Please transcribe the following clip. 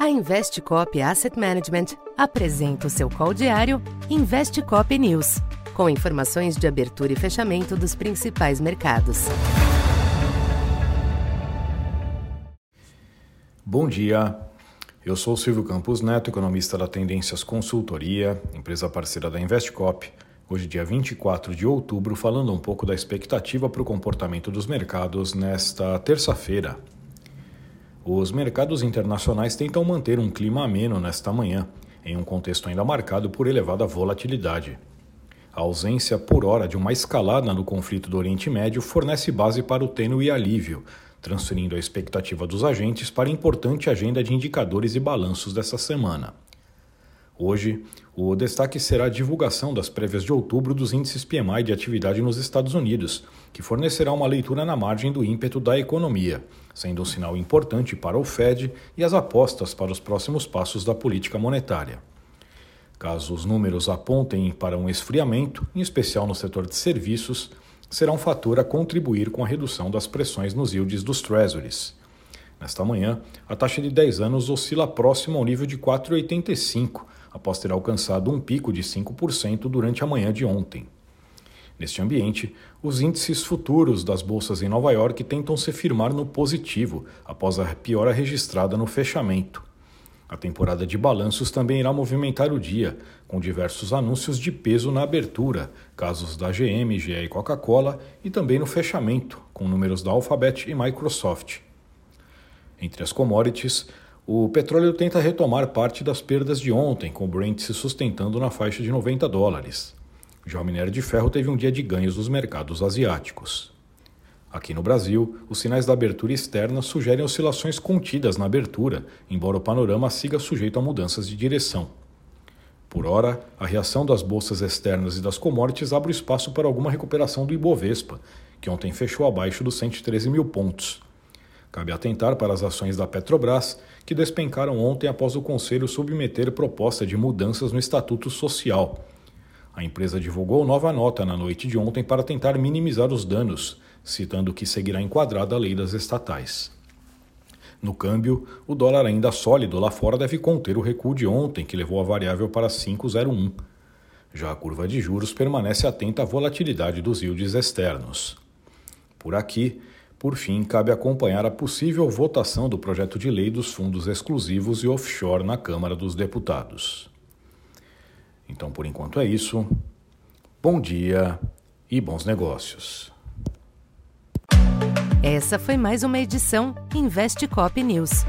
A Investcop Asset Management apresenta o seu call diário Investcop News, com informações de abertura e fechamento dos principais mercados. Bom dia. Eu sou Silvio Campos Neto, economista da Tendências Consultoria, empresa parceira da Investcop. Hoje, dia 24 de outubro, falando um pouco da expectativa para o comportamento dos mercados nesta terça-feira, os mercados internacionais tentam manter um clima ameno nesta manhã, em um contexto ainda marcado por elevada volatilidade. A ausência por hora de uma escalada no conflito do Oriente Médio fornece base para o tênue alívio, transferindo a expectativa dos agentes para a importante agenda de indicadores e balanços dessa semana. Hoje, o destaque será a divulgação das prévias de outubro dos índices PMI de atividade nos Estados Unidos, que fornecerá uma leitura na margem do ímpeto da economia, sendo um sinal importante para o Fed e as apostas para os próximos passos da política monetária. Caso os números apontem para um esfriamento, em especial no setor de serviços, será um fator a contribuir com a redução das pressões nos yields dos treasuries. Nesta manhã, a taxa de 10 anos oscila próximo ao nível de 4,85 após ter alcançado um pico de 5% durante a manhã de ontem. Neste ambiente, os índices futuros das bolsas em Nova York tentam se firmar no positivo após a piora registrada no fechamento. A temporada de balanços também irá movimentar o dia, com diversos anúncios de peso na abertura, casos da GM, GE e Coca-Cola, e também no fechamento, com números da Alphabet e Microsoft. Entre as commodities, o petróleo tenta retomar parte das perdas de ontem, com o Brent se sustentando na faixa de 90 dólares. Já o minério de ferro teve um dia de ganhos nos mercados asiáticos. Aqui no Brasil, os sinais da abertura externa sugerem oscilações contidas na abertura, embora o panorama siga sujeito a mudanças de direção. Por ora, a reação das bolsas externas e das commodities abre espaço para alguma recuperação do Ibovespa, que ontem fechou abaixo dos 113 mil pontos. Cabe atentar para as ações da Petrobras, que despencaram ontem após o Conselho submeter proposta de mudanças no Estatuto Social. A empresa divulgou nova nota na noite de ontem para tentar minimizar os danos, citando que seguirá enquadrada a lei das estatais. No câmbio, o dólar ainda sólido lá fora deve conter o recuo de ontem, que levou a variável para 5,01. Já a curva de juros permanece atenta à volatilidade dos yields externos. Por aqui, por fim, cabe acompanhar a possível votação do projeto de lei dos fundos exclusivos e offshore na Câmara dos Deputados. Então, por enquanto é isso. Bom dia e bons negócios. Essa foi mais uma edição Investe Cop News.